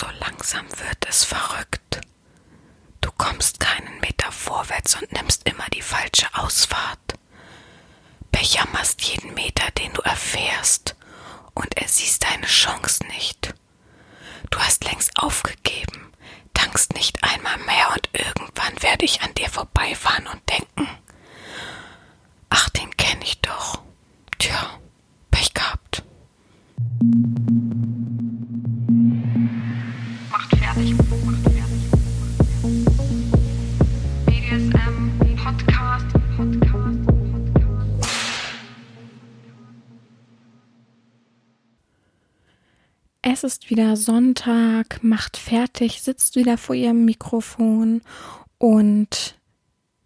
so langsam wird es verrückt. Du kommst keinen Meter vorwärts und nimmst immer die falsche Ausfahrt. Bejammerst jeden Meter, den du erfährst, und ersiehst deine Chance nicht. Du hast längst aufgegeben, tankst nicht einmal mehr und irgendwann werde ich an dir vorbeifahren und denken, ach, den Es ist wieder Sonntag, macht fertig, sitzt wieder vor ihrem Mikrofon und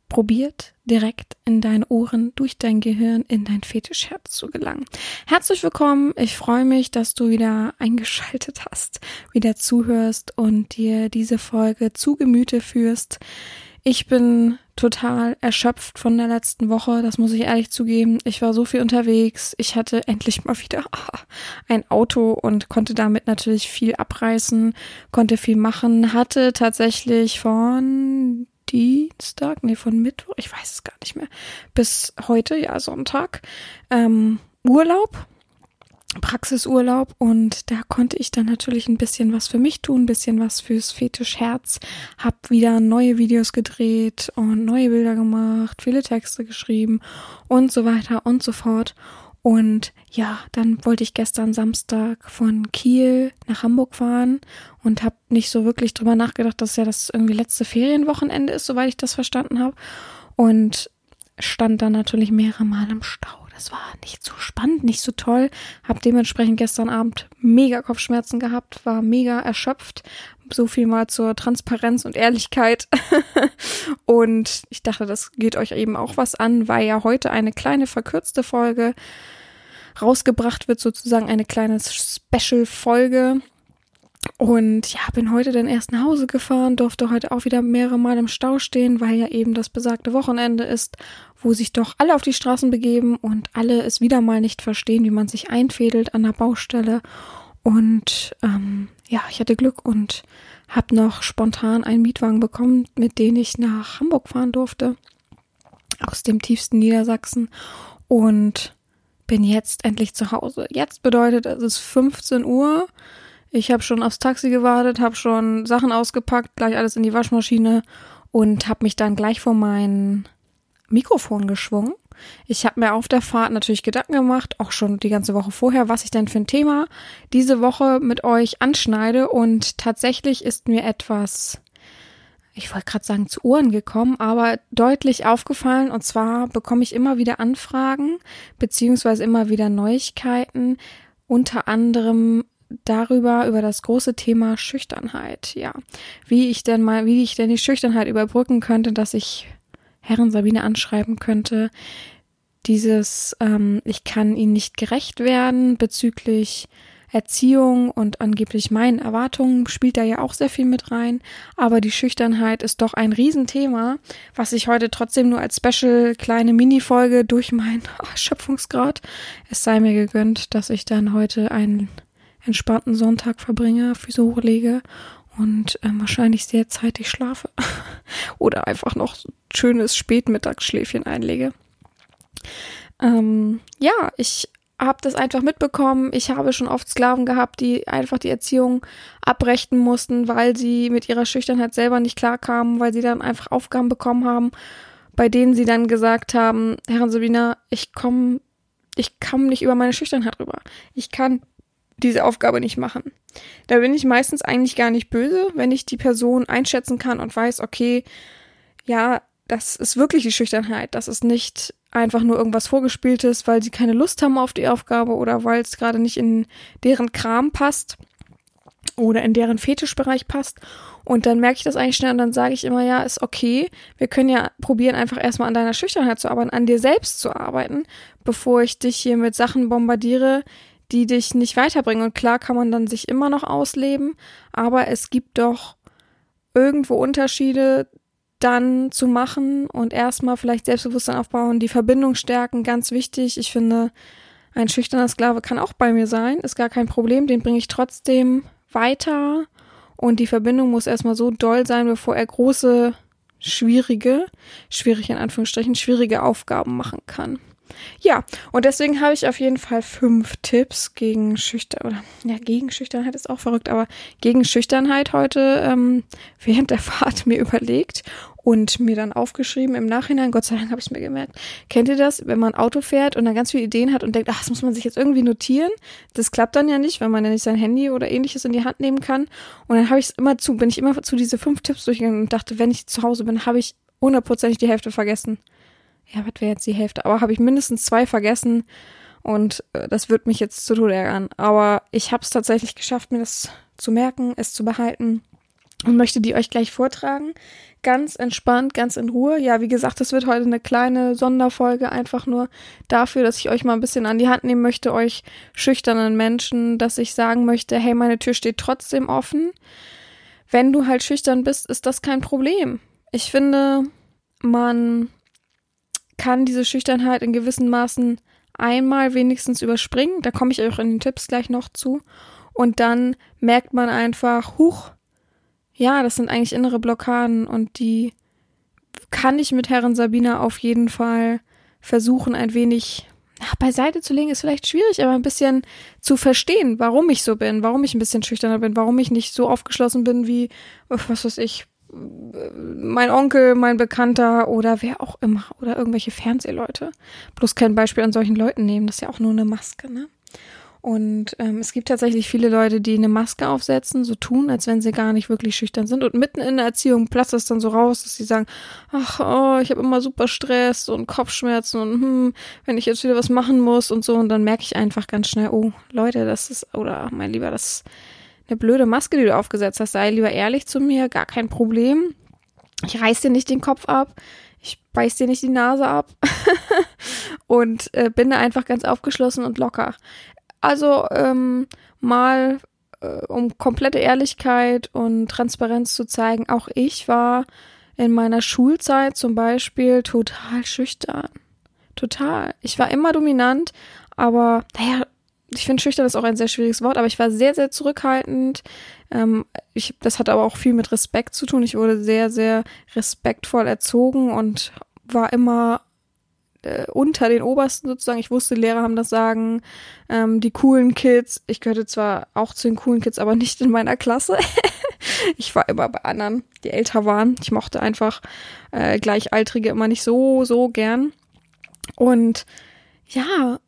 probiert direkt in deine Ohren, durch dein Gehirn, in dein Fetischherz zu gelangen. Herzlich willkommen. Ich freue mich, dass du wieder eingeschaltet hast, wieder zuhörst und dir diese Folge zu Gemüte führst. Ich bin total erschöpft von der letzten Woche, das muss ich ehrlich zugeben. Ich war so viel unterwegs. Ich hatte endlich mal wieder ein Auto und konnte damit natürlich viel abreißen, konnte viel machen, hatte tatsächlich von Dienstag, nee, von Mittwoch, ich weiß es gar nicht mehr, bis heute, ja, Sonntag, ähm, Urlaub. Praxisurlaub und da konnte ich dann natürlich ein bisschen was für mich tun, ein bisschen was fürs Fetischherz, hab wieder neue Videos gedreht und neue Bilder gemacht, viele Texte geschrieben und so weiter und so fort. Und ja, dann wollte ich gestern Samstag von Kiel nach Hamburg fahren und habe nicht so wirklich drüber nachgedacht, dass ja das irgendwie letzte Ferienwochenende ist, soweit ich das verstanden habe. Und stand dann natürlich mehrere Mal im Stau. Das war nicht so spannend, nicht so toll. Hab dementsprechend gestern Abend mega Kopfschmerzen gehabt, war mega erschöpft. So viel mal zur Transparenz und Ehrlichkeit. und ich dachte, das geht euch eben auch was an, weil ja heute eine kleine verkürzte Folge rausgebracht wird, sozusagen eine kleine Special-Folge. Und ja, bin heute dann erst nach Hause gefahren, durfte heute auch wieder mehrere Mal im Stau stehen, weil ja eben das besagte Wochenende ist, wo sich doch alle auf die Straßen begeben und alle es wieder mal nicht verstehen, wie man sich einfädelt an der Baustelle. Und ähm, ja, ich hatte Glück und habe noch spontan einen Mietwagen bekommen, mit dem ich nach Hamburg fahren durfte, aus dem tiefsten Niedersachsen. Und bin jetzt endlich zu Hause. Jetzt bedeutet es ist 15 Uhr. Ich habe schon aufs Taxi gewartet, habe schon Sachen ausgepackt, gleich alles in die Waschmaschine und habe mich dann gleich vor mein Mikrofon geschwungen. Ich habe mir auf der Fahrt natürlich Gedanken gemacht, auch schon die ganze Woche vorher, was ich denn für ein Thema diese Woche mit euch anschneide und tatsächlich ist mir etwas ich wollte gerade sagen, zu Ohren gekommen, aber deutlich aufgefallen. Und zwar bekomme ich immer wieder Anfragen, beziehungsweise immer wieder Neuigkeiten, unter anderem darüber, über das große Thema Schüchternheit. Ja, wie ich denn mal, wie ich denn die Schüchternheit überbrücken könnte, dass ich Herren Sabine anschreiben könnte. Dieses, ähm, ich kann ihnen nicht gerecht werden bezüglich Erziehung und angeblich meinen Erwartungen spielt da ja auch sehr viel mit rein. Aber die Schüchternheit ist doch ein Riesenthema, was ich heute trotzdem nur als Special kleine Mini-Folge durch meinen Erschöpfungsgrad, es sei mir gegönnt, dass ich dann heute einen entspannten Sonntag verbringe, Füße hochlege und äh, wahrscheinlich sehr zeitig schlafe. Oder einfach noch schönes Spätmittagsschläfchen einlege. Ähm, ja, ich habe das einfach mitbekommen. Ich habe schon oft Sklaven gehabt, die einfach die Erziehung abbrechen mussten, weil sie mit ihrer Schüchternheit selber nicht klarkamen, weil sie dann einfach Aufgaben bekommen haben, bei denen sie dann gesagt haben, Herren Sabina, ich komme, ich komme nicht über meine Schüchternheit rüber. Ich kann diese Aufgabe nicht machen. Da bin ich meistens eigentlich gar nicht böse, wenn ich die Person einschätzen kann und weiß, okay, ja, das ist wirklich die Schüchternheit. Das ist nicht einfach nur irgendwas vorgespieltes, weil sie keine Lust haben auf die Aufgabe oder weil es gerade nicht in deren Kram passt oder in deren Fetischbereich passt. Und dann merke ich das eigentlich schnell und dann sage ich immer, ja, ist okay. Wir können ja probieren, einfach erstmal an deiner Schüchternheit zu arbeiten, an dir selbst zu arbeiten, bevor ich dich hier mit Sachen bombardiere, die dich nicht weiterbringen. Und klar kann man dann sich immer noch ausleben, aber es gibt doch irgendwo Unterschiede dann zu machen und erstmal vielleicht Selbstbewusstsein aufbauen, die Verbindung stärken, ganz wichtig. Ich finde, ein schüchterner Sklave kann auch bei mir sein, ist gar kein Problem, den bringe ich trotzdem weiter und die Verbindung muss erstmal so doll sein, bevor er große, schwierige, schwierig in Anführungsstrichen, schwierige Aufgaben machen kann. Ja, und deswegen habe ich auf jeden Fall fünf Tipps gegen Schüchternheit, oder ja, gegen Schüchternheit ist auch verrückt, aber gegen Schüchternheit heute ähm, während der Fahrt mir überlegt und mir dann aufgeschrieben im Nachhinein, Gott sei Dank habe ich es mir gemerkt. Kennt ihr das, wenn man Auto fährt und dann ganz viele Ideen hat und denkt, ach, das muss man sich jetzt irgendwie notieren? Das klappt dann ja nicht, weil man ja nicht sein Handy oder ähnliches in die Hand nehmen kann. Und dann habe ich es immer zu, bin ich immer zu diese fünf Tipps durchgegangen und dachte, wenn ich zu Hause bin, habe ich hundertprozentig die Hälfte vergessen. Ja, was wäre jetzt die Hälfte? Aber habe ich mindestens zwei vergessen und äh, das wird mich jetzt zu Tode ärgern. Aber ich habe es tatsächlich geschafft, mir das zu merken, es zu behalten und möchte die euch gleich vortragen. Ganz entspannt, ganz in Ruhe. Ja, wie gesagt, das wird heute eine kleine Sonderfolge, einfach nur dafür, dass ich euch mal ein bisschen an die Hand nehmen möchte, euch schüchternen Menschen, dass ich sagen möchte, hey, meine Tür steht trotzdem offen. Wenn du halt schüchtern bist, ist das kein Problem. Ich finde, man kann diese Schüchternheit in gewissen Maßen einmal wenigstens überspringen. Da komme ich auch in den Tipps gleich noch zu. Und dann merkt man einfach, huch, ja, das sind eigentlich innere Blockaden und die kann ich mit Herren Sabina auf jeden Fall versuchen, ein wenig na, beiseite zu legen, ist vielleicht schwierig, aber ein bisschen zu verstehen, warum ich so bin, warum ich ein bisschen schüchterner bin, warum ich nicht so aufgeschlossen bin wie, was weiß ich, mein Onkel, mein Bekannter oder wer auch immer oder irgendwelche Fernsehleute. Bloß kein Beispiel an solchen Leuten nehmen, das ist ja auch nur eine Maske, ne? Und ähm, es gibt tatsächlich viele Leute, die eine Maske aufsetzen, so tun, als wenn sie gar nicht wirklich schüchtern sind. Und mitten in der Erziehung platzt es dann so raus, dass sie sagen, ach, oh, ich habe immer super Stress und Kopfschmerzen und hm, wenn ich jetzt wieder was machen muss und so. Und dann merke ich einfach ganz schnell, oh, Leute, das ist, oder mein Lieber, das ist eine blöde Maske, die du aufgesetzt hast. Sei lieber ehrlich zu mir, gar kein Problem. Ich reiß dir nicht den Kopf ab. Ich beiß dir nicht die Nase ab. und äh, bin da einfach ganz aufgeschlossen und locker. Also ähm, mal, äh, um komplette Ehrlichkeit und Transparenz zu zeigen, auch ich war in meiner Schulzeit zum Beispiel total schüchtern. Total. Ich war immer dominant, aber naja, ich finde schüchtern ist auch ein sehr schwieriges Wort, aber ich war sehr, sehr zurückhaltend. Ähm, ich, das hat aber auch viel mit Respekt zu tun. Ich wurde sehr, sehr respektvoll erzogen und war immer äh, unter den Obersten sozusagen. Ich wusste, Lehrer haben das Sagen. Ähm, die coolen Kids, ich gehörte zwar auch zu den coolen Kids, aber nicht in meiner Klasse. ich war immer bei anderen, die älter waren. Ich mochte einfach äh, Gleichaltrige immer nicht so, so gern. Und ja,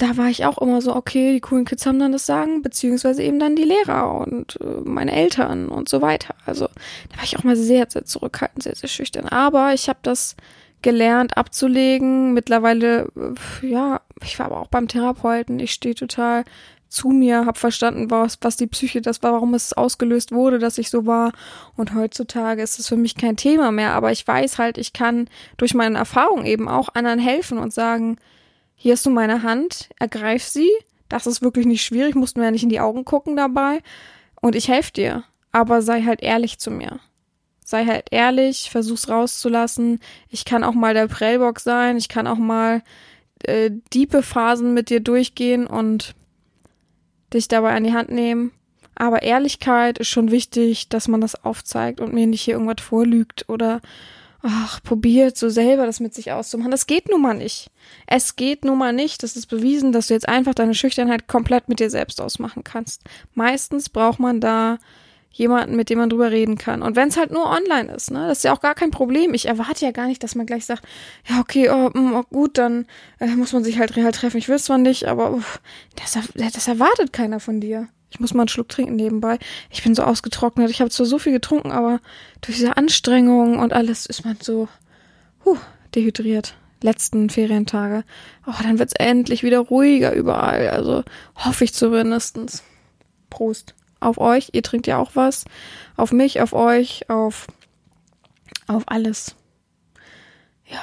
da war ich auch immer so, okay, die coolen Kids haben dann das Sagen, beziehungsweise eben dann die Lehrer und äh, meine Eltern und so weiter. Also da war ich auch mal sehr, sehr zurückhaltend, sehr, sehr schüchtern. Aber ich habe das gelernt abzulegen. Mittlerweile, äh, ja, ich war aber auch beim Therapeuten. Ich stehe total zu mir, habe verstanden, was, was die Psyche das war, warum es ausgelöst wurde, dass ich so war. Und heutzutage ist es für mich kein Thema mehr. Aber ich weiß halt, ich kann durch meine Erfahrung eben auch anderen helfen und sagen, hier hast du meine Hand, ergreif sie. Das ist wirklich nicht schwierig, musst mir ja nicht in die Augen gucken dabei. Und ich helfe dir. Aber sei halt ehrlich zu mir sei halt ehrlich, versuch's rauszulassen. Ich kann auch mal der Prellbock sein, ich kann auch mal äh, diepe Phasen mit dir durchgehen und dich dabei an die Hand nehmen. Aber Ehrlichkeit ist schon wichtig, dass man das aufzeigt und mir nicht hier irgendwas vorlügt oder ach, probiert so selber das mit sich auszumachen. Das geht nun mal nicht. Es geht nun mal nicht. Das ist bewiesen, dass du jetzt einfach deine Schüchternheit komplett mit dir selbst ausmachen kannst. Meistens braucht man da jemanden, mit dem man drüber reden kann. Und wenn es halt nur online ist, ne, das ist ja auch gar kein Problem. Ich erwarte ja gar nicht, dass man gleich sagt, ja, okay, oh, mm, oh gut, dann äh, muss man sich halt real treffen. Ich will es zwar nicht, aber uff, das, das erwartet keiner von dir. Ich muss mal einen Schluck trinken nebenbei. Ich bin so ausgetrocknet. Ich habe zwar so viel getrunken, aber durch diese Anstrengung und alles ist man so huh, dehydriert. Letzten Ferientage. Oh, dann wird's endlich wieder ruhiger überall. Also hoffe ich zumindestens. Prost auf euch. Ihr trinkt ja auch was. Auf mich, auf euch, auf, auf alles. Ja.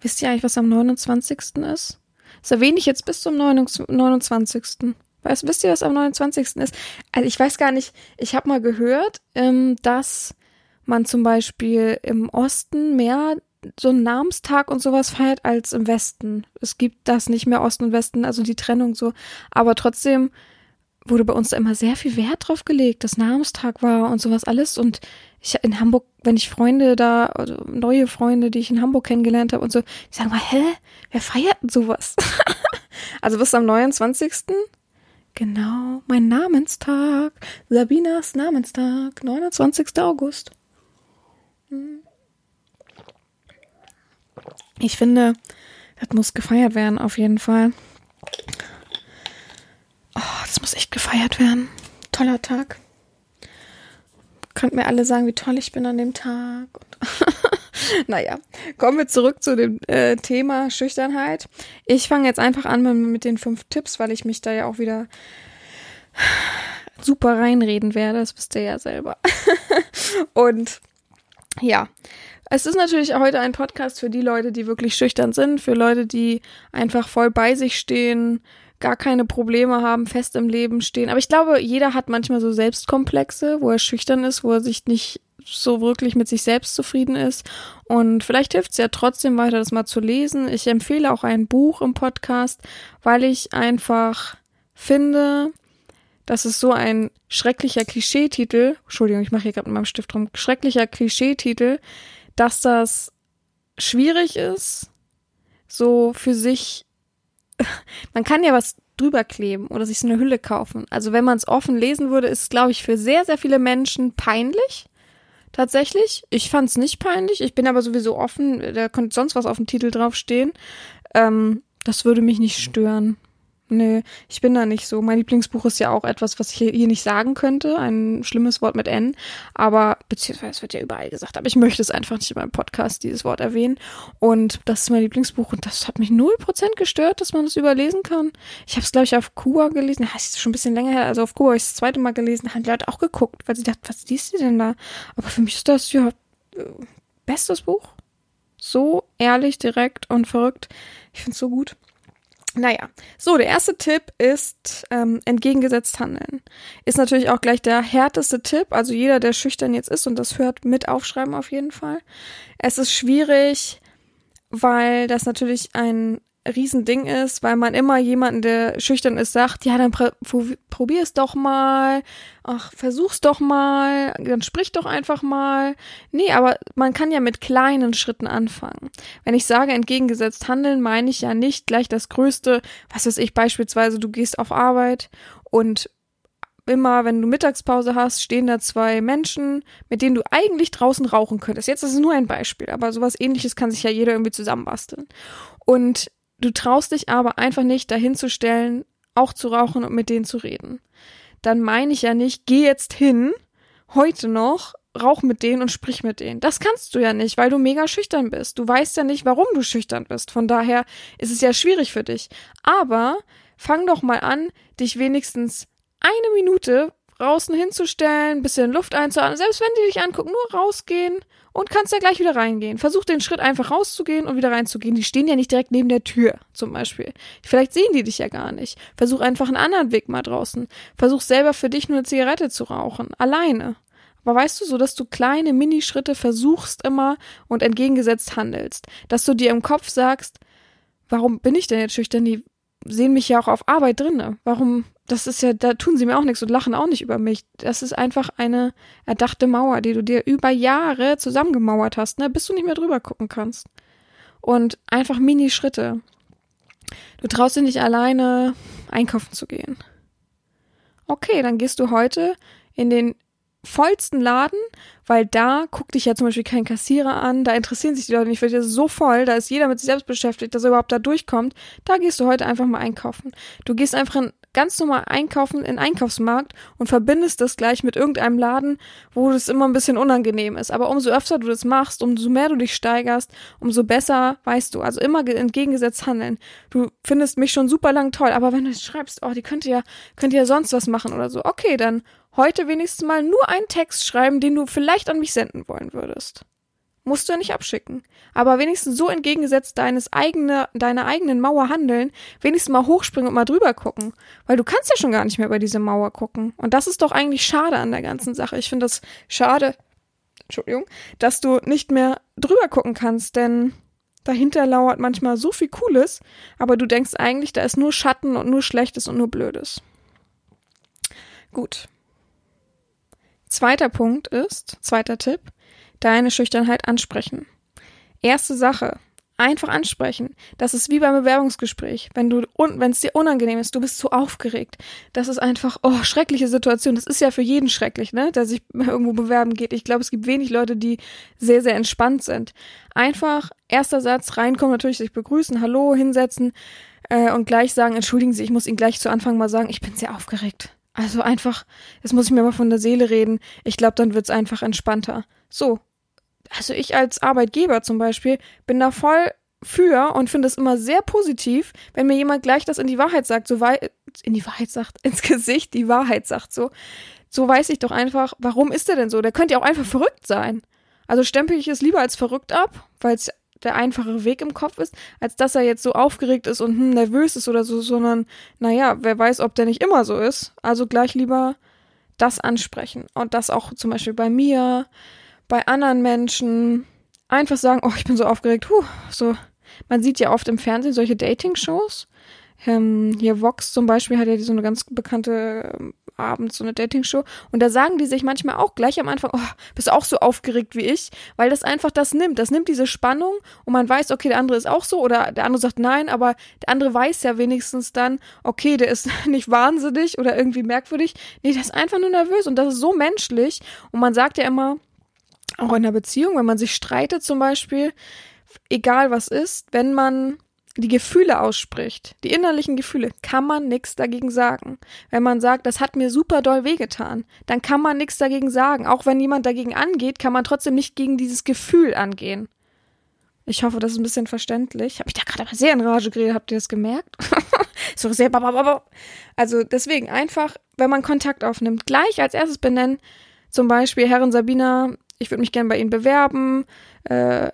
Wisst ihr eigentlich, was am 29. ist? Das erwähne ich jetzt bis zum 29. Weißt, wisst ihr, was am 29. ist? Also ich weiß gar nicht, ich habe mal gehört, ähm, dass man zum Beispiel im Osten mehr so einen Namenstag und sowas feiert als im Westen. Es gibt das nicht mehr Osten und Westen, also die Trennung so. Aber trotzdem wurde bei uns da immer sehr viel Wert drauf gelegt, dass Namenstag war und sowas alles. Und ich in Hamburg, wenn ich Freunde da, also neue Freunde, die ich in Hamburg kennengelernt habe und so, die sagen mal, hä, wer feiert denn sowas? also bis am 29. Genau, mein Namenstag. Sabinas Namenstag, 29. August. Hm. Ich finde, das muss gefeiert werden, auf jeden Fall. Oh, das muss echt gefeiert werden. Toller Tag. Könnt mir alle sagen, wie toll ich bin an dem Tag. naja, kommen wir zurück zu dem äh, Thema Schüchternheit. Ich fange jetzt einfach an mit, mit den fünf Tipps, weil ich mich da ja auch wieder super reinreden werde. Das wisst ihr ja selber. Und ja, es ist natürlich heute ein Podcast für die Leute, die wirklich schüchtern sind, für Leute, die einfach voll bei sich stehen, gar keine Probleme haben, fest im Leben stehen. Aber ich glaube, jeder hat manchmal so Selbstkomplexe, wo er schüchtern ist, wo er sich nicht so wirklich mit sich selbst zufrieden ist. Und vielleicht hilft es ja trotzdem weiter, das mal zu lesen. Ich empfehle auch ein Buch im Podcast, weil ich einfach finde, das ist so ein schrecklicher Klischeetitel. Entschuldigung, ich mache hier gerade mit meinem Stift rum. Schrecklicher Klischeetitel, dass das schwierig ist, so für sich. Man kann ja was drüber kleben oder sich so eine Hülle kaufen. Also wenn man es offen lesen würde, ist es, glaube ich, für sehr, sehr viele Menschen peinlich. Tatsächlich. Ich fand es nicht peinlich. Ich bin aber sowieso offen. Da könnte sonst was auf dem Titel draufstehen. Ähm, das würde mich nicht stören. Nö, ich bin da nicht so. Mein Lieblingsbuch ist ja auch etwas, was ich hier nicht sagen könnte. Ein schlimmes Wort mit N. Aber, beziehungsweise es wird ja überall gesagt. Aber ich möchte es einfach nicht in meinem Podcast, dieses Wort erwähnen. Und das ist mein Lieblingsbuch. Und das hat mich null Prozent gestört, dass man es überlesen kann. Ich habe es, glaube ich, auf Kuba gelesen. Das ist schon ein bisschen länger her. Also auf Kuba habe ich das zweite Mal gelesen. Da haben die Leute auch geguckt, weil sie dachten, was liest sie denn da? Aber für mich ist das ja äh, bestes Buch. So ehrlich, direkt und verrückt. Ich finde es so gut. Naja, so, der erste Tipp ist ähm, entgegengesetzt handeln. Ist natürlich auch gleich der härteste Tipp. Also jeder, der schüchtern jetzt ist und das hört, mit aufschreiben auf jeden Fall. Es ist schwierig, weil das natürlich ein Riesending ist, weil man immer jemanden, der schüchtern ist, sagt, ja, dann probier es doch mal, ach, versuch's doch mal, dann sprich doch einfach mal. Nee, aber man kann ja mit kleinen Schritten anfangen. Wenn ich sage entgegengesetzt handeln, meine ich ja nicht gleich das Größte, was weiß ich, beispielsweise du gehst auf Arbeit und immer, wenn du Mittagspause hast, stehen da zwei Menschen, mit denen du eigentlich draußen rauchen könntest. Jetzt ist es nur ein Beispiel, aber sowas ähnliches kann sich ja jeder irgendwie zusammenbasteln. Und Du traust dich aber einfach nicht, dahinzustellen, auch zu rauchen und mit denen zu reden. Dann meine ich ja nicht, geh jetzt hin, heute noch, rauch mit denen und sprich mit denen. Das kannst du ja nicht, weil du mega schüchtern bist. Du weißt ja nicht, warum du schüchtern bist. Von daher ist es ja schwierig für dich. Aber fang doch mal an, dich wenigstens eine Minute draußen hinzustellen, bisschen Luft einzuatmen, selbst wenn die dich angucken, nur rausgehen und kannst ja gleich wieder reingehen. Versuch den Schritt einfach rauszugehen und wieder reinzugehen. Die stehen ja nicht direkt neben der Tür, zum Beispiel. Vielleicht sehen die dich ja gar nicht. Versuch einfach einen anderen Weg mal draußen. Versuch selber für dich nur eine Zigarette zu rauchen. Alleine. Aber weißt du, so dass du kleine Minischritte versuchst immer und entgegengesetzt handelst. Dass du dir im Kopf sagst, warum bin ich denn jetzt schüchtern? Die sehen mich ja auch auf Arbeit drinne. Warum das ist ja, da tun sie mir auch nichts und lachen auch nicht über mich. Das ist einfach eine erdachte Mauer, die du dir über Jahre zusammengemauert hast, ne, bis du nicht mehr drüber gucken kannst. Und einfach Mini-Schritte. Du traust dir nicht alleine einkaufen zu gehen. Okay, dann gehst du heute in den vollsten Laden, weil da guckt dich ja zum Beispiel kein Kassierer an, da interessieren sich die Leute nicht, weil ist so voll, da ist jeder mit sich selbst beschäftigt, dass er überhaupt da durchkommt. Da gehst du heute einfach mal einkaufen. Du gehst einfach in ganz normal einkaufen in Einkaufsmarkt und verbindest das gleich mit irgendeinem Laden, wo das immer ein bisschen unangenehm ist. Aber umso öfter du das machst, umso mehr du dich steigerst, umso besser weißt du. Also immer entgegengesetzt handeln. Du findest mich schon super lang toll, aber wenn du schreibst, oh, die könnte ja, könnte ja sonst was machen oder so, okay, dann heute wenigstens mal nur einen Text schreiben, den du vielleicht an mich senden wollen würdest. Musst du ja nicht abschicken. Aber wenigstens so entgegengesetzt deines eigene, deiner eigenen Mauer handeln, wenigstens mal hochspringen und mal drüber gucken. Weil du kannst ja schon gar nicht mehr über diese Mauer gucken. Und das ist doch eigentlich schade an der ganzen Sache. Ich finde das schade, Entschuldigung, dass du nicht mehr drüber gucken kannst, denn dahinter lauert manchmal so viel Cooles, aber du denkst eigentlich, da ist nur Schatten und nur Schlechtes und nur Blödes. Gut. Zweiter Punkt ist, zweiter Tipp, deine Schüchternheit ansprechen. Erste Sache, einfach ansprechen. Das ist wie beim Bewerbungsgespräch. Wenn du, wenn es dir unangenehm ist, du bist zu aufgeregt. Das ist einfach, oh, schreckliche Situation. Das ist ja für jeden schrecklich, ne, der sich irgendwo bewerben geht. Ich glaube, es gibt wenig Leute, die sehr, sehr entspannt sind. Einfach, erster Satz, reinkommen, natürlich sich begrüßen, hallo, hinsetzen, äh, und gleich sagen, entschuldigen Sie, ich muss Ihnen gleich zu Anfang mal sagen, ich bin sehr aufgeregt. Also einfach, jetzt muss ich mir mal von der Seele reden. Ich glaube, dann wird's einfach entspannter. So. Also ich als Arbeitgeber zum Beispiel bin da voll für und finde es immer sehr positiv, wenn mir jemand gleich das in die Wahrheit sagt, so wei in die Wahrheit sagt, ins Gesicht die Wahrheit sagt, so. So weiß ich doch einfach, warum ist der denn so? Der könnte ja auch einfach verrückt sein. Also stempel ich es lieber als verrückt ab, weil es der einfachere Weg im Kopf ist, als dass er jetzt so aufgeregt ist und hm, nervös ist oder so, sondern naja, wer weiß, ob der nicht immer so ist. Also gleich lieber das ansprechen. Und das auch zum Beispiel bei mir, bei anderen Menschen. Einfach sagen, oh, ich bin so aufgeregt. Puh, so. Man sieht ja oft im Fernsehen solche Dating-Shows. Ähm, hier Vox zum Beispiel hat ja so eine ganz bekannte ähm, abends so eine Dating-Show. Und da sagen die sich manchmal auch gleich am Anfang, oh, bist auch so aufgeregt wie ich, weil das einfach das nimmt. Das nimmt diese Spannung und man weiß, okay, der andere ist auch so oder der andere sagt nein, aber der andere weiß ja wenigstens dann, okay, der ist nicht wahnsinnig oder irgendwie merkwürdig. Nee, der ist einfach nur nervös und das ist so menschlich. Und man sagt ja immer, auch in einer Beziehung, wenn man sich streitet zum Beispiel, egal was ist, wenn man die Gefühle ausspricht, die innerlichen Gefühle, kann man nichts dagegen sagen. Wenn man sagt, das hat mir super doll wehgetan, dann kann man nichts dagegen sagen. Auch wenn jemand dagegen angeht, kann man trotzdem nicht gegen dieses Gefühl angehen. Ich hoffe, das ist ein bisschen verständlich. Habe ich da gerade aber sehr in Rage geredet, habt ihr das gemerkt? so sehr Also deswegen einfach, wenn man Kontakt aufnimmt, gleich als erstes benennen, zum Beispiel Herrin Sabina, ich würde mich gerne bei Ihnen bewerben, äh,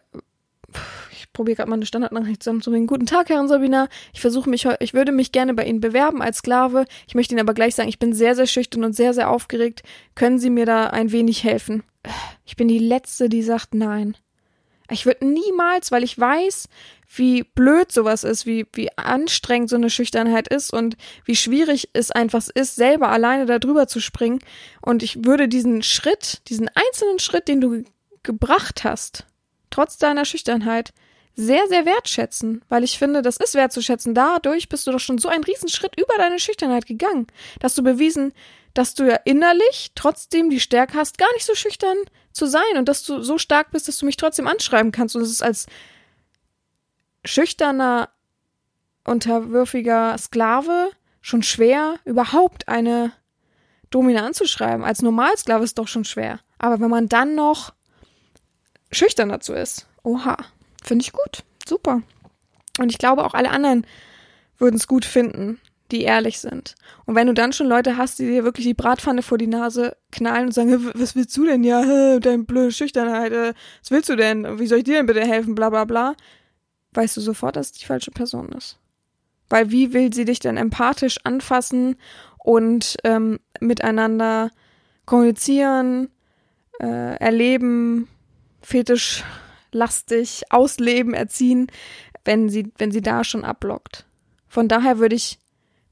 probiere gerade mal eine Standardnachricht zusammenzubringen. Guten Tag, Herren Sabina. Ich versuche mich, ich würde mich gerne bei Ihnen bewerben als Sklave. Ich möchte Ihnen aber gleich sagen, ich bin sehr, sehr schüchtern und sehr, sehr aufgeregt. Können Sie mir da ein wenig helfen? Ich bin die Letzte, die sagt nein. Ich würde niemals, weil ich weiß, wie blöd sowas ist, wie, wie anstrengend so eine Schüchternheit ist und wie schwierig es einfach ist, selber alleine da drüber zu springen. Und ich würde diesen Schritt, diesen einzelnen Schritt, den du gebracht hast, trotz deiner Schüchternheit, sehr, sehr wertschätzen, weil ich finde, das ist wertzuschätzen. Dadurch bist du doch schon so einen Riesenschritt über deine Schüchternheit gegangen, dass du bewiesen, dass du ja innerlich trotzdem die Stärke hast, gar nicht so schüchtern zu sein und dass du so stark bist, dass du mich trotzdem anschreiben kannst. Und es ist als schüchterner, unterwürfiger Sklave schon schwer, überhaupt eine Domina anzuschreiben. Als Normalsklave ist es doch schon schwer. Aber wenn man dann noch schüchtern dazu ist, oha. Finde ich gut. Super. Und ich glaube, auch alle anderen würden es gut finden, die ehrlich sind. Und wenn du dann schon Leute hast, die dir wirklich die Bratpfanne vor die Nase knallen und sagen, was willst du denn? Ja, deine blöde Schüchternheit, äh, was willst du denn? Wie soll ich dir denn bitte helfen? Bla bla bla. Weißt du sofort, dass es die falsche Person ist. Weil wie will sie dich denn empathisch anfassen und ähm, miteinander kommunizieren, äh, erleben, fetisch lastig ausleben, erziehen, wenn sie, wenn sie da schon ablockt. Von daher würde ich,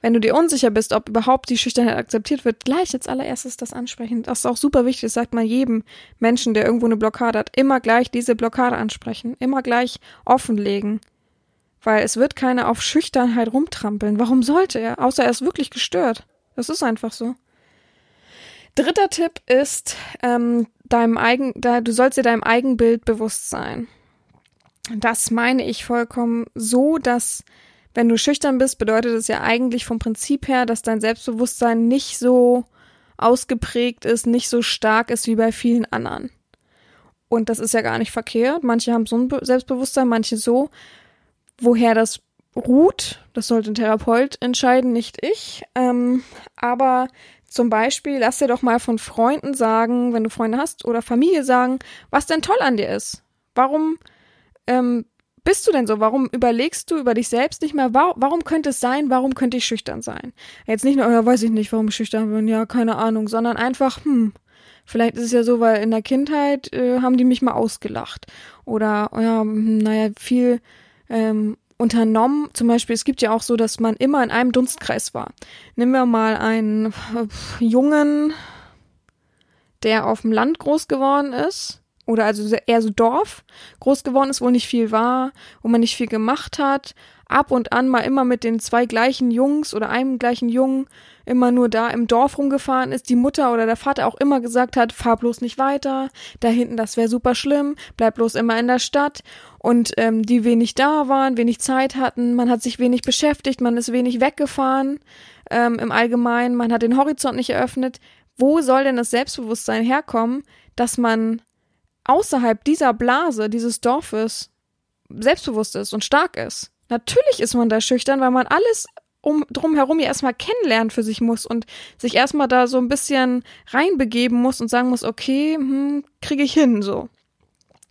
wenn du dir unsicher bist, ob überhaupt die Schüchternheit akzeptiert wird, gleich als allererstes das ansprechen. Das ist auch super wichtig, das sagt man jedem Menschen, der irgendwo eine Blockade hat, immer gleich diese Blockade ansprechen, immer gleich offenlegen. Weil es wird keiner auf Schüchternheit rumtrampeln. Warum sollte er? Außer er ist wirklich gestört. Das ist einfach so. Dritter Tipp ist, ähm, deinem eigen, da, du sollst dir deinem Eigenbild bewusst sein. Das meine ich vollkommen so, dass wenn du schüchtern bist, bedeutet es ja eigentlich vom Prinzip her, dass dein Selbstbewusstsein nicht so ausgeprägt ist, nicht so stark ist wie bei vielen anderen. Und das ist ja gar nicht verkehrt. Manche haben so ein Selbstbewusstsein, manche so. Woher das ruht, das sollte ein Therapeut entscheiden, nicht ich. Ähm, aber zum Beispiel, lass dir doch mal von Freunden sagen, wenn du Freunde hast, oder Familie sagen, was denn toll an dir ist. Warum ähm, bist du denn so? Warum überlegst du über dich selbst nicht mehr? Warum, könnte es sein? Warum könnte ich schüchtern sein? Jetzt nicht nur, ja, weiß ich nicht, warum ich schüchtern bin, ja, keine Ahnung, sondern einfach, hm, vielleicht ist es ja so, weil in der Kindheit äh, haben die mich mal ausgelacht. Oder, ja, hm, naja, viel ähm, unternommen. Zum Beispiel, es gibt ja auch so, dass man immer in einem Dunstkreis war. Nehmen wir mal einen Jungen, der auf dem Land groß geworden ist. Oder also eher so Dorf groß geworden ist, wo nicht viel war, wo man nicht viel gemacht hat. Ab und an mal immer mit den zwei gleichen Jungs oder einem gleichen Jungen immer nur da im Dorf rumgefahren ist, die Mutter oder der Vater auch immer gesagt hat, fahr bloß nicht weiter, da hinten, das wäre super schlimm, bleib bloß immer in der Stadt. Und ähm, die wenig da waren, wenig Zeit hatten, man hat sich wenig beschäftigt, man ist wenig weggefahren ähm, im Allgemeinen, man hat den Horizont nicht eröffnet. Wo soll denn das Selbstbewusstsein herkommen, dass man außerhalb dieser Blase, dieses Dorfes selbstbewusst ist und stark ist? Natürlich ist man da schüchtern, weil man alles um drumherum ja erstmal kennenlernen für sich muss und sich erstmal da so ein bisschen reinbegeben muss und sagen muss, okay, hm, kriege ich hin so.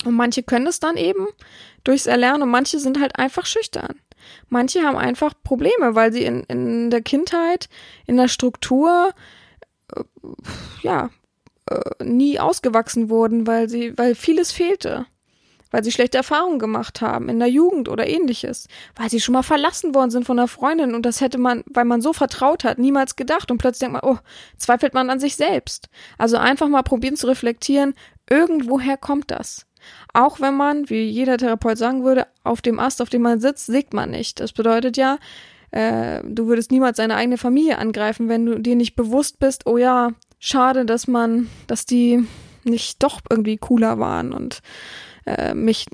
Und manche können es dann eben durchs Erlernen und manche sind halt einfach schüchtern. Manche haben einfach Probleme, weil sie in, in der Kindheit, in der Struktur, äh, ja, äh, nie ausgewachsen wurden, weil sie, weil vieles fehlte weil sie schlechte Erfahrungen gemacht haben in der Jugend oder ähnliches, weil sie schon mal verlassen worden sind von einer Freundin und das hätte man, weil man so vertraut hat, niemals gedacht und plötzlich denkt man, oh, zweifelt man an sich selbst. Also einfach mal probieren zu reflektieren, irgendwoher kommt das. Auch wenn man, wie jeder Therapeut sagen würde, auf dem Ast, auf dem man sitzt, sägt man nicht. Das bedeutet ja, äh, du würdest niemals deine eigene Familie angreifen, wenn du dir nicht bewusst bist, oh ja, schade, dass man, dass die nicht doch irgendwie cooler waren und äh, mich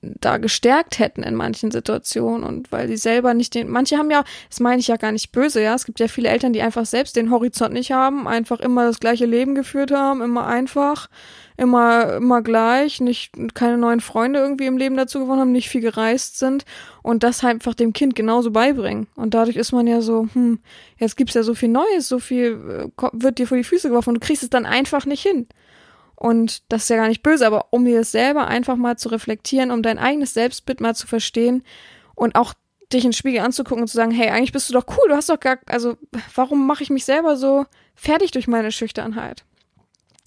da gestärkt hätten in manchen Situationen und weil sie selber nicht den, manche haben ja, das meine ich ja gar nicht böse, ja, es gibt ja viele Eltern, die einfach selbst den Horizont nicht haben, einfach immer das gleiche Leben geführt haben, immer einfach, immer, immer gleich, nicht, keine neuen Freunde irgendwie im Leben dazu gewonnen haben, nicht viel gereist sind und das halt einfach dem Kind genauso beibringen. Und dadurch ist man ja so, hm, jetzt gibt's ja so viel Neues, so viel äh, wird dir vor die Füße geworfen und du kriegst es dann einfach nicht hin. Und das ist ja gar nicht böse, aber um dir das selber einfach mal zu reflektieren, um dein eigenes Selbstbild mal zu verstehen und auch dich in den Spiegel anzugucken und zu sagen, hey, eigentlich bist du doch cool, du hast doch gar, also warum mache ich mich selber so fertig durch meine Schüchternheit?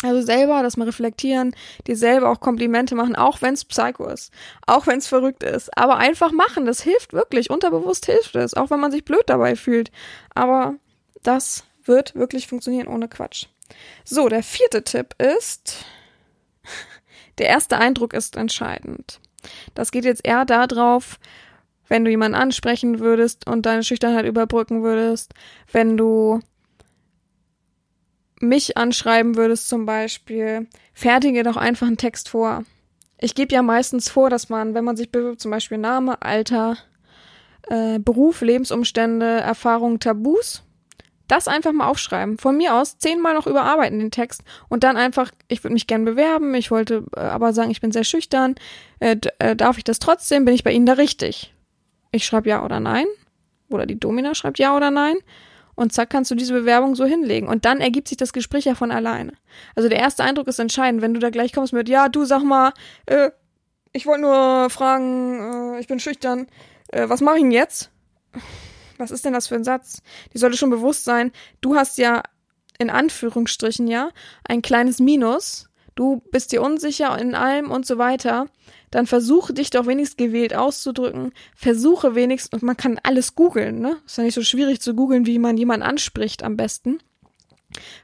Also selber das mal reflektieren, dir selber auch Komplimente machen, auch wenn es Psycho ist, auch wenn es verrückt ist, aber einfach machen, das hilft wirklich, unterbewusst hilft es, auch wenn man sich blöd dabei fühlt. Aber das wird wirklich funktionieren ohne Quatsch. So, der vierte Tipp ist, der erste Eindruck ist entscheidend. Das geht jetzt eher darauf, wenn du jemanden ansprechen würdest und deine Schüchternheit überbrücken würdest, wenn du mich anschreiben würdest zum Beispiel, fertige doch einfach einen Text vor. Ich gebe ja meistens vor, dass man, wenn man sich bewirbt, zum Beispiel Name, Alter, äh, Beruf, Lebensumstände, Erfahrung, Tabus, das einfach mal aufschreiben. Von mir aus zehnmal noch überarbeiten den Text und dann einfach, ich würde mich gern bewerben, ich wollte äh, aber sagen, ich bin sehr schüchtern. Äh, äh, darf ich das trotzdem? Bin ich bei Ihnen da richtig? Ich schreibe ja oder nein. Oder die Domina schreibt ja oder nein. Und zack, kannst du diese Bewerbung so hinlegen. Und dann ergibt sich das Gespräch ja von alleine. Also der erste Eindruck ist entscheidend. Wenn du da gleich kommst mit, ja, du sag mal, äh, ich wollte nur fragen, äh, ich bin schüchtern, äh, was mache ich denn jetzt? Was ist denn das für ein Satz? Die sollte schon bewusst sein, du hast ja in Anführungsstrichen ja ein kleines Minus, du bist dir unsicher in allem und so weiter, dann versuche dich doch wenigstens gewählt auszudrücken, versuche wenigstens, und man kann alles googeln, ne? Ist ja nicht so schwierig zu googeln, wie man jemanden anspricht am besten.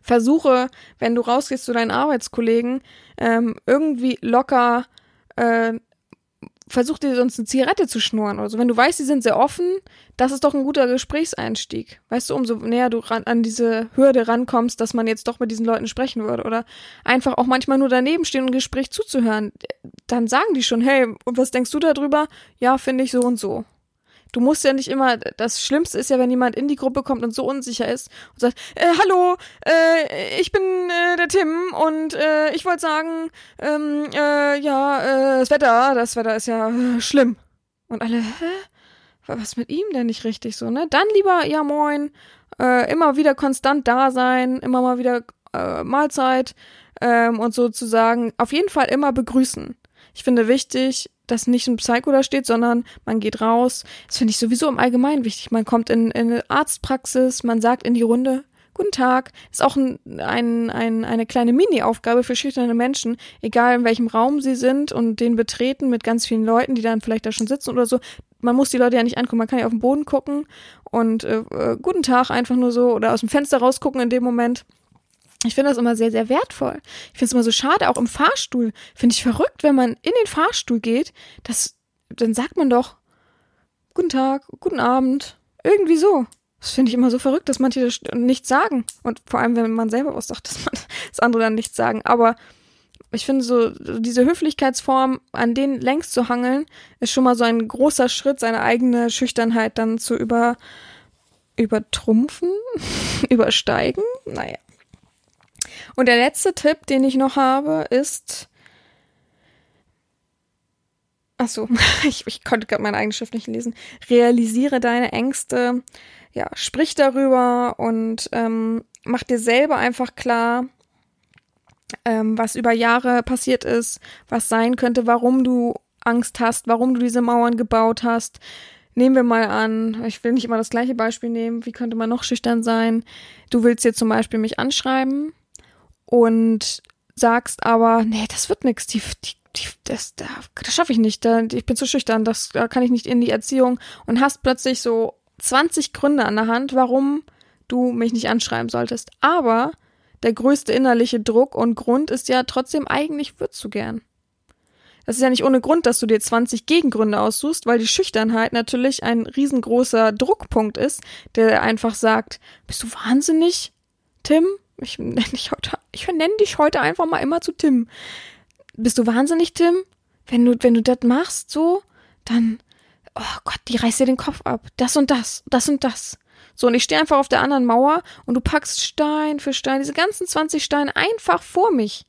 Versuche, wenn du rausgehst zu deinen Arbeitskollegen, ähm, irgendwie locker äh, versuch dir sonst eine Zigarette zu schnurren oder so. Wenn du weißt, die sind sehr offen, das ist doch ein guter Gesprächseinstieg. Weißt du, umso näher du ran, an diese Hürde rankommst, dass man jetzt doch mit diesen Leuten sprechen würde oder einfach auch manchmal nur daneben stehen und ein Gespräch zuzuhören, dann sagen die schon, hey, und was denkst du darüber? Ja, finde ich so und so du musst ja nicht immer, das Schlimmste ist ja, wenn jemand in die Gruppe kommt und so unsicher ist und sagt, äh, hallo, äh, ich bin äh, der Tim und äh, ich wollte sagen, ähm, äh, ja, äh, das Wetter, das Wetter ist ja äh, schlimm. Und alle, hä? Was mit ihm denn nicht richtig so, ne? Dann lieber, ja moin, äh, immer wieder konstant da sein, immer mal wieder äh, Mahlzeit ähm, und sozusagen auf jeden Fall immer begrüßen. Ich finde wichtig, dass nicht ein Psycho da steht, sondern man geht raus. Das finde ich sowieso im Allgemeinen wichtig. Man kommt in, in eine Arztpraxis, man sagt in die Runde, Guten Tag. Ist auch ein, ein, ein, eine kleine Mini-Aufgabe für schüchterne Menschen, egal in welchem Raum sie sind und den betreten mit ganz vielen Leuten, die dann vielleicht da schon sitzen oder so. Man muss die Leute ja nicht angucken, man kann ja auf den Boden gucken und äh, äh, guten Tag einfach nur so oder aus dem Fenster rausgucken in dem Moment. Ich finde das immer sehr, sehr wertvoll. Ich finde es immer so schade, auch im Fahrstuhl. Finde ich verrückt, wenn man in den Fahrstuhl geht, das, dann sagt man doch, guten Tag, guten Abend. Irgendwie so. Das finde ich immer so verrückt, dass manche das nichts sagen. Und vor allem, wenn man selber was sagt, dass man das andere dann nichts sagen. Aber ich finde so, diese Höflichkeitsform, an denen längst zu hangeln, ist schon mal so ein großer Schritt, seine eigene Schüchternheit dann zu über, übertrumpfen, übersteigen. Naja. Und der letzte Tipp, den ich noch habe, ist. Ach so, ich, ich konnte gerade meine eigene Schrift nicht lesen. Realisiere deine Ängste, ja, sprich darüber und ähm, mach dir selber einfach klar, ähm, was über Jahre passiert ist, was sein könnte, warum du Angst hast, warum du diese Mauern gebaut hast. Nehmen wir mal an, ich will nicht immer das gleiche Beispiel nehmen, wie könnte man noch schüchtern sein? Du willst jetzt zum Beispiel mich anschreiben und sagst aber, nee, das wird nix, die, die, die, das, das, schaffe ich nicht, ich bin zu schüchtern, das da kann ich nicht in die Erziehung und hast plötzlich so 20 Gründe an der Hand, warum du mich nicht anschreiben solltest. Aber der größte innerliche Druck und Grund ist ja trotzdem, eigentlich würdest du gern. Das ist ja nicht ohne Grund, dass du dir 20 Gegengründe aussuchst, weil die Schüchternheit natürlich ein riesengroßer Druckpunkt ist, der einfach sagt, bist du wahnsinnig, Tim? Ich nenne dich heute, ich nenne dich heute einfach mal immer zu Tim. Bist du wahnsinnig, Tim? Wenn du, wenn du das machst, so, dann, oh Gott, die reißt dir den Kopf ab. Das und das, das und das. So, und ich stehe einfach auf der anderen Mauer und du packst Stein für Stein, diese ganzen 20 Steine einfach vor mich.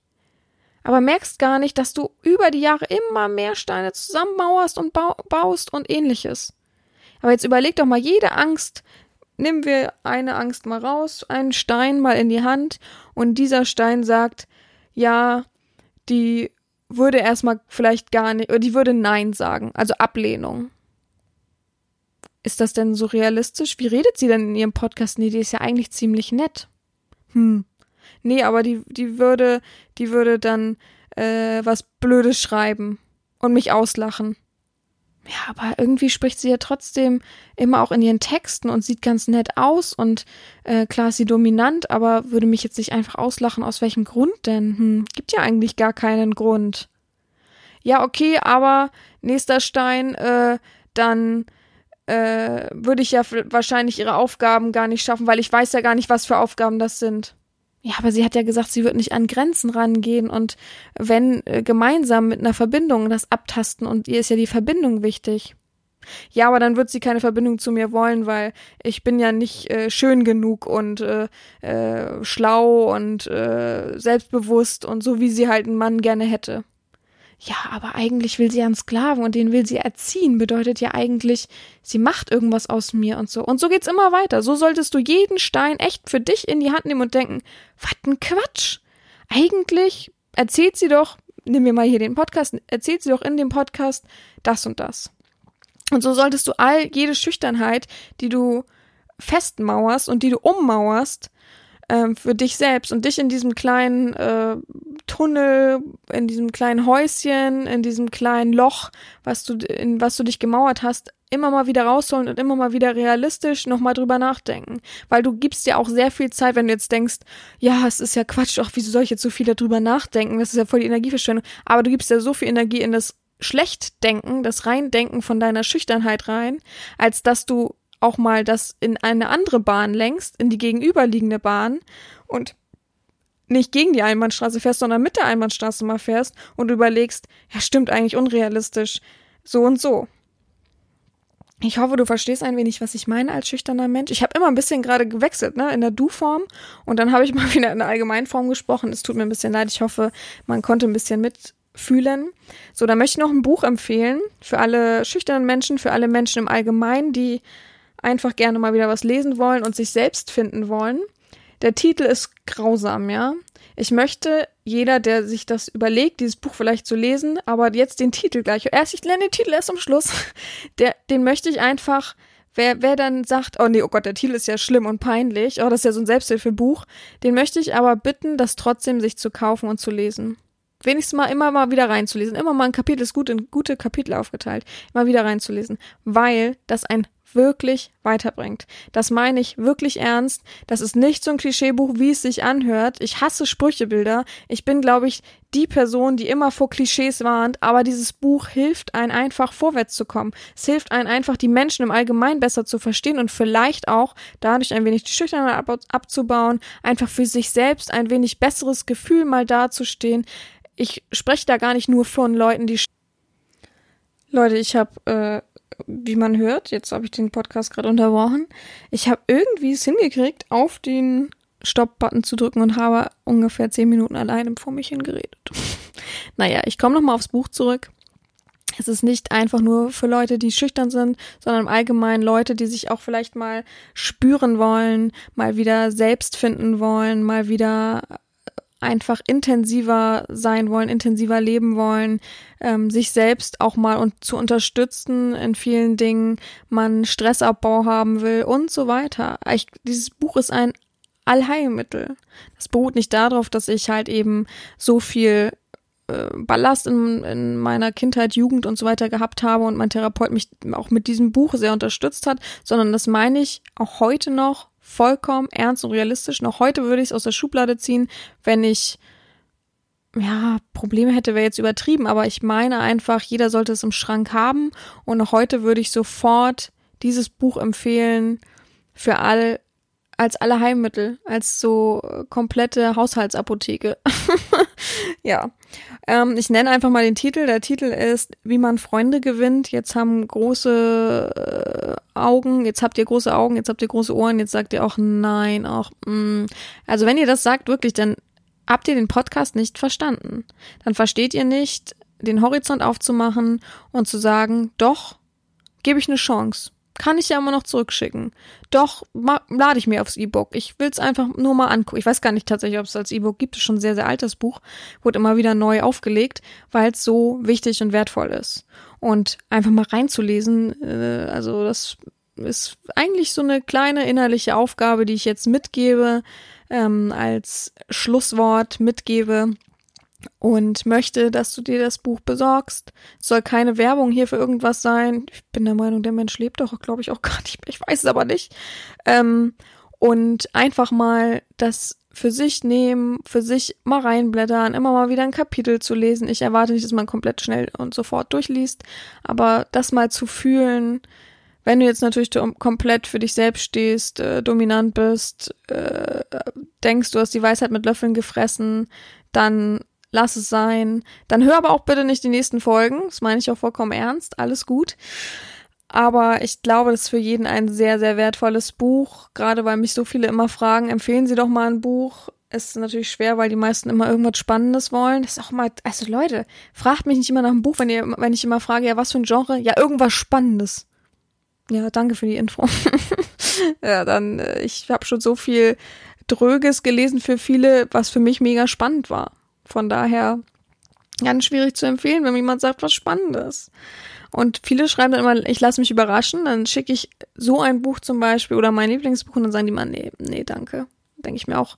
Aber merkst gar nicht, dass du über die Jahre immer mehr Steine zusammenmauerst und baust und ähnliches. Aber jetzt überleg doch mal jede Angst, nehmen wir eine Angst mal raus, einen Stein mal in die Hand und dieser Stein sagt, ja, die würde erstmal vielleicht gar nicht, oder die würde Nein sagen, also Ablehnung. Ist das denn so realistisch? Wie redet sie denn in ihrem Podcast? Nee, die ist ja eigentlich ziemlich nett. Hm. Nee, aber die, die würde, die würde dann äh, was Blödes schreiben und mich auslachen. Ja, aber irgendwie spricht sie ja trotzdem immer auch in ihren Texten und sieht ganz nett aus und äh, klar ist sie dominant, aber würde mich jetzt nicht einfach auslachen, aus welchem Grund denn? Hm, gibt ja eigentlich gar keinen Grund. Ja, okay, aber nächster Stein, äh, dann äh, würde ich ja wahrscheinlich ihre Aufgaben gar nicht schaffen, weil ich weiß ja gar nicht, was für Aufgaben das sind. Ja, aber sie hat ja gesagt, sie wird nicht an Grenzen rangehen und wenn äh, gemeinsam mit einer Verbindung das abtasten und ihr ist ja die Verbindung wichtig. Ja, aber dann wird sie keine Verbindung zu mir wollen, weil ich bin ja nicht äh, schön genug und äh, äh, schlau und äh, selbstbewusst und so, wie sie halt einen Mann gerne hätte. Ja, aber eigentlich will sie einen Sklaven und den will sie erziehen, bedeutet ja eigentlich, sie macht irgendwas aus mir und so. Und so geht's immer weiter. So solltest du jeden Stein echt für dich in die Hand nehmen und denken, was ein Quatsch. Eigentlich erzählt sie doch, nimm mir mal hier den Podcast, erzählt sie doch in dem Podcast das und das. Und so solltest du all jede Schüchternheit, die du festmauerst und die du ummauerst, ähm, für dich selbst und dich in diesem kleinen äh, Tunnel, in diesem kleinen Häuschen, in diesem kleinen Loch, was du, in was du dich gemauert hast, immer mal wieder rausholen und immer mal wieder realistisch nochmal drüber nachdenken. Weil du gibst dir auch sehr viel Zeit, wenn du jetzt denkst, ja, es ist ja Quatsch, ach, wieso soll ich jetzt so viel darüber nachdenken? Das ist ja voll die Energieverschwendung. Aber du gibst ja so viel Energie in das Schlechtdenken, das Reindenken von deiner Schüchternheit rein, als dass du auch mal das in eine andere Bahn lenkst, in die gegenüberliegende Bahn und nicht gegen die Einbahnstraße fährst, sondern mit der Einbahnstraße mal fährst und überlegst, ja, stimmt eigentlich unrealistisch, so und so. Ich hoffe, du verstehst ein wenig, was ich meine als schüchterner Mensch. Ich habe immer ein bisschen gerade gewechselt, ne, in der Du-Form und dann habe ich mal wieder in der Allgemeinform gesprochen. Es tut mir ein bisschen leid. Ich hoffe, man konnte ein bisschen mitfühlen. So, da möchte ich noch ein Buch empfehlen für alle schüchternen Menschen, für alle Menschen im Allgemeinen, die einfach gerne mal wieder was lesen wollen und sich selbst finden wollen. Der Titel ist grausam, ja. Ich möchte jeder, der sich das überlegt, dieses Buch vielleicht zu lesen, aber jetzt den Titel gleich. Erst, ich lerne den Titel erst am Schluss. Der, den möchte ich einfach wer, wer dann sagt, oh nee, oh Gott, der Titel ist ja schlimm und peinlich, oh, das ist ja so ein Selbsthilfebuch, den möchte ich aber bitten, das trotzdem sich zu kaufen und zu lesen. Wenigstens mal immer mal wieder reinzulesen. Immer mal ein Kapitel ist gut in gute Kapitel aufgeteilt. Immer wieder reinzulesen. Weil das ein wirklich weiterbringt. Das meine ich wirklich ernst. Das ist nicht so ein Klischeebuch, wie es sich anhört. Ich hasse Sprüchebilder. Ich bin, glaube ich, die Person, die immer vor Klischees warnt, aber dieses Buch hilft einen einfach vorwärts zu kommen. Es hilft einen einfach, die Menschen im Allgemeinen besser zu verstehen und vielleicht auch dadurch ein wenig die Schüchternheit ab abzubauen, einfach für sich selbst ein wenig besseres Gefühl mal dazustehen. Ich spreche da gar nicht nur von Leuten, die Leute, ich habe äh, wie man hört, jetzt habe ich den Podcast gerade unterbrochen, ich habe irgendwie es hingekriegt, auf den Stop-Button zu drücken und habe ungefähr zehn Minuten alleine vor mich hingeredet. naja, ich komme nochmal aufs Buch zurück. Es ist nicht einfach nur für Leute, die schüchtern sind, sondern im Allgemeinen Leute, die sich auch vielleicht mal spüren wollen, mal wieder selbst finden wollen, mal wieder einfach intensiver sein wollen, intensiver leben wollen, ähm, sich selbst auch mal und zu unterstützen in vielen Dingen, man Stressabbau haben will und so weiter. Ich, dieses Buch ist ein Allheilmittel. Das beruht nicht darauf, dass ich halt eben so viel äh, Ballast in, in meiner Kindheit, Jugend und so weiter gehabt habe und mein Therapeut mich auch mit diesem Buch sehr unterstützt hat, sondern das meine ich auch heute noch vollkommen ernst und realistisch. Noch heute würde ich es aus der Schublade ziehen, wenn ich ja, Probleme hätte, wäre jetzt übertrieben, aber ich meine einfach, jeder sollte es im Schrank haben und noch heute würde ich sofort dieses Buch empfehlen für all als alle Heilmittel, als so äh, komplette Haushaltsapotheke. ja. Ähm, ich nenne einfach mal den Titel. Der Titel ist Wie man Freunde gewinnt. Jetzt haben große äh, Augen, jetzt habt ihr große Augen, jetzt habt ihr große Ohren, jetzt sagt ihr auch nein, auch mm. Also wenn ihr das sagt, wirklich, dann habt ihr den Podcast nicht verstanden. Dann versteht ihr nicht, den Horizont aufzumachen und zu sagen, doch, gebe ich eine Chance kann ich ja immer noch zurückschicken. Doch, lade ich mir aufs E-Book. Ich will es einfach nur mal angucken. Ich weiß gar nicht tatsächlich, ob es als E-Book gibt. Es ist schon ein sehr, sehr altes Buch. Wurde immer wieder neu aufgelegt, weil es so wichtig und wertvoll ist. Und einfach mal reinzulesen, äh, also das ist eigentlich so eine kleine innerliche Aufgabe, die ich jetzt mitgebe, ähm, als Schlusswort mitgebe und möchte, dass du dir das Buch besorgst. Es soll keine Werbung hier für irgendwas sein. Ich bin der Meinung, der Mensch lebt doch, glaube ich, auch gar nicht. Ich weiß es aber nicht. Ähm, und einfach mal das für sich nehmen, für sich mal reinblättern, immer mal wieder ein Kapitel zu lesen. Ich erwarte nicht, dass man komplett schnell und sofort durchliest, aber das mal zu fühlen, wenn du jetzt natürlich komplett für dich selbst stehst, äh, dominant bist, äh, denkst, du hast die Weisheit mit Löffeln gefressen, dann lass es sein. Dann hör aber auch bitte nicht die nächsten Folgen. Das meine ich auch vollkommen ernst. Alles gut. Aber ich glaube, das ist für jeden ein sehr, sehr wertvolles Buch. Gerade weil mich so viele immer fragen, empfehlen Sie doch mal ein Buch. Ist natürlich schwer, weil die meisten immer irgendwas Spannendes wollen. Das ist auch mal, also Leute, fragt mich nicht immer nach einem Buch, wenn ihr, wenn ich immer frage, ja, was für ein Genre? Ja, irgendwas Spannendes. Ja, danke für die Info. ja, dann, äh, ich habe schon so viel Dröges gelesen für viele, was für mich mega spannend war. Von daher ganz schwierig zu empfehlen, wenn jemand sagt, was Spannendes. Und viele schreiben dann immer, ich lasse mich überraschen, dann schicke ich so ein Buch zum Beispiel oder mein Lieblingsbuch und dann sagen die mal, nee, nee, danke. Denke ich mir auch,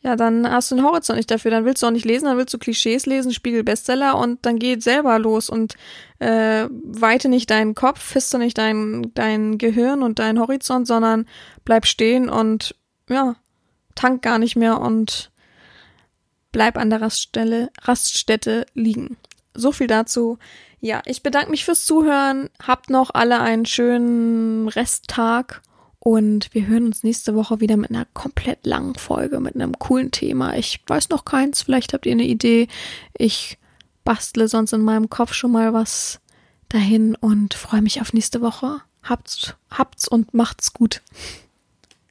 ja, dann hast du einen Horizont nicht dafür, dann willst du auch nicht lesen, dann willst du Klischees lesen, Spiegel Bestseller und dann geht selber los und äh, weite nicht deinen Kopf, fiste nicht dein, dein Gehirn und deinen Horizont, sondern bleib stehen und ja, tank gar nicht mehr und bleib an der Raststelle, Raststätte liegen. So viel dazu. Ja, ich bedanke mich fürs Zuhören. Habt noch alle einen schönen Resttag und wir hören uns nächste Woche wieder mit einer komplett langen Folge, mit einem coolen Thema. Ich weiß noch keins, vielleicht habt ihr eine Idee. Ich bastle sonst in meinem Kopf schon mal was dahin und freue mich auf nächste Woche. Habt's, habt's und macht's gut.